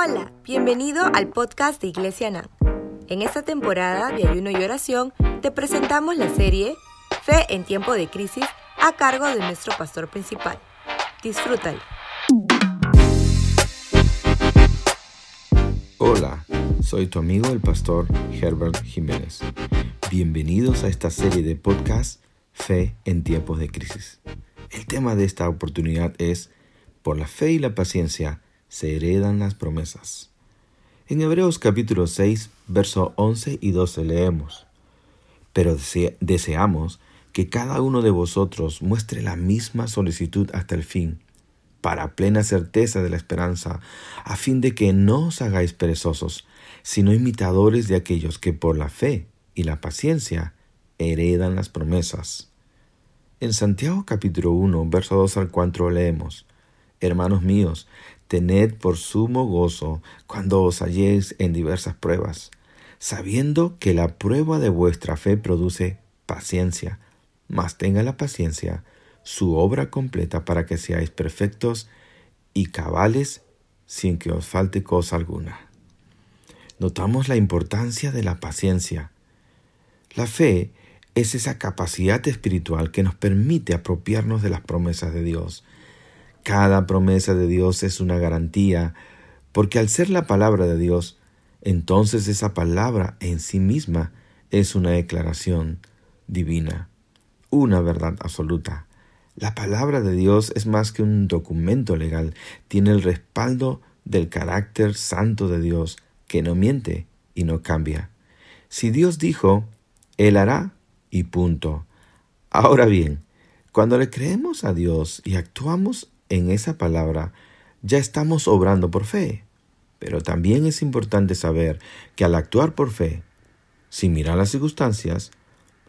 Hola, bienvenido al podcast de Iglesia NAM. En esta temporada de ayuno y oración te presentamos la serie Fe en tiempo de crisis a cargo de nuestro pastor principal. Disfrútalo. Hola, soy tu amigo el pastor Herbert Jiménez. Bienvenidos a esta serie de podcast Fe en tiempos de crisis. El tema de esta oportunidad es Por la fe y la paciencia se heredan las promesas. En Hebreos capítulo 6, verso 11 y 12 leemos, Pero deseamos que cada uno de vosotros muestre la misma solicitud hasta el fin, para plena certeza de la esperanza, a fin de que no os hagáis perezosos, sino imitadores de aquellos que por la fe y la paciencia heredan las promesas. En Santiago capítulo 1, verso 2 al 4 leemos, Hermanos míos, tened por sumo gozo cuando os halléis en diversas pruebas, sabiendo que la prueba de vuestra fe produce paciencia, mas tenga la paciencia su obra completa para que seáis perfectos y cabales sin que os falte cosa alguna. Notamos la importancia de la paciencia. La fe es esa capacidad espiritual que nos permite apropiarnos de las promesas de Dios cada promesa de Dios es una garantía, porque al ser la palabra de Dios, entonces esa palabra en sí misma es una declaración divina, una verdad absoluta. La palabra de Dios es más que un documento legal, tiene el respaldo del carácter santo de Dios, que no miente y no cambia. Si Dios dijo, Él hará y punto. Ahora bien, cuando le creemos a Dios y actuamos en esa palabra, ya estamos obrando por fe. Pero también es importante saber que al actuar por fe, sin mirar las circunstancias,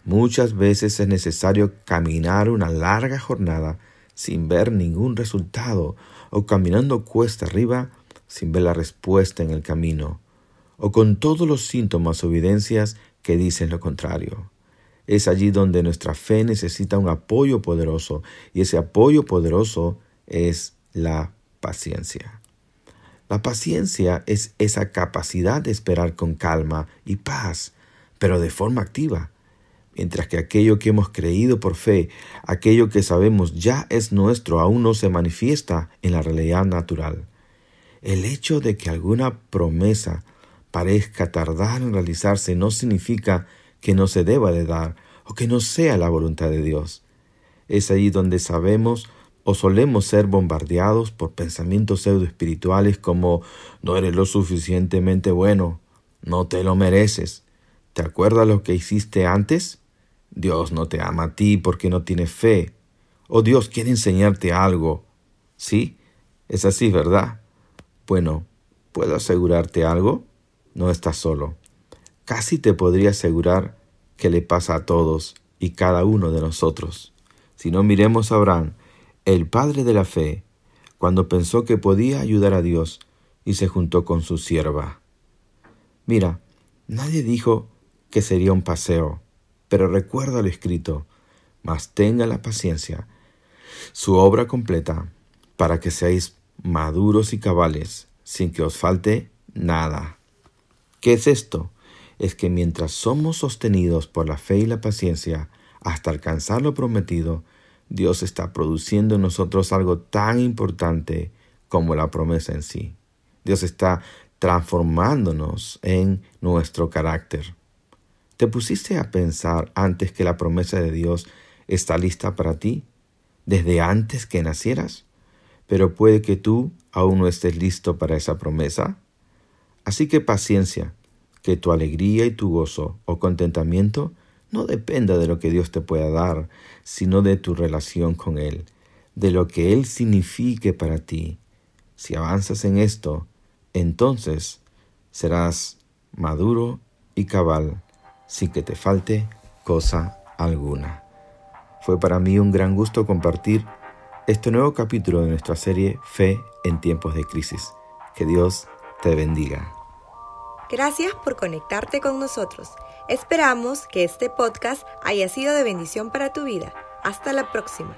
muchas veces es necesario caminar una larga jornada sin ver ningún resultado o caminando cuesta arriba sin ver la respuesta en el camino o con todos los síntomas o evidencias que dicen lo contrario. Es allí donde nuestra fe necesita un apoyo poderoso y ese apoyo poderoso es la paciencia. La paciencia es esa capacidad de esperar con calma y paz, pero de forma activa, mientras que aquello que hemos creído por fe, aquello que sabemos ya es nuestro, aún no se manifiesta en la realidad natural. El hecho de que alguna promesa parezca tardar en realizarse no significa que no se deba de dar o que no sea la voluntad de Dios. Es allí donde sabemos o solemos ser bombardeados por pensamientos pseudoespirituales como no eres lo suficientemente bueno, no te lo mereces. ¿Te acuerdas lo que hiciste antes? Dios no te ama a ti porque no tienes fe. O Dios quiere enseñarte algo. ¿Sí? Es así, ¿verdad? Bueno, ¿puedo asegurarte algo? No estás solo. Casi te podría asegurar que le pasa a todos y cada uno de nosotros. Si no miremos a Abraham, el padre de la fe, cuando pensó que podía ayudar a Dios y se juntó con su sierva. Mira, nadie dijo que sería un paseo, pero recuerda lo escrito, mas tenga la paciencia, su obra completa, para que seáis maduros y cabales, sin que os falte nada. ¿Qué es esto? Es que mientras somos sostenidos por la fe y la paciencia hasta alcanzar lo prometido, Dios está produciendo en nosotros algo tan importante como la promesa en sí. Dios está transformándonos en nuestro carácter. ¿Te pusiste a pensar antes que la promesa de Dios está lista para ti? ¿Desde antes que nacieras? Pero puede que tú aún no estés listo para esa promesa. Así que paciencia, que tu alegría y tu gozo o contentamiento no dependa de lo que Dios te pueda dar, sino de tu relación con Él, de lo que Él signifique para ti. Si avanzas en esto, entonces serás maduro y cabal, sin que te falte cosa alguna. Fue para mí un gran gusto compartir este nuevo capítulo de nuestra serie Fe en tiempos de crisis. Que Dios te bendiga. Gracias por conectarte con nosotros. Esperamos que este podcast haya sido de bendición para tu vida. Hasta la próxima.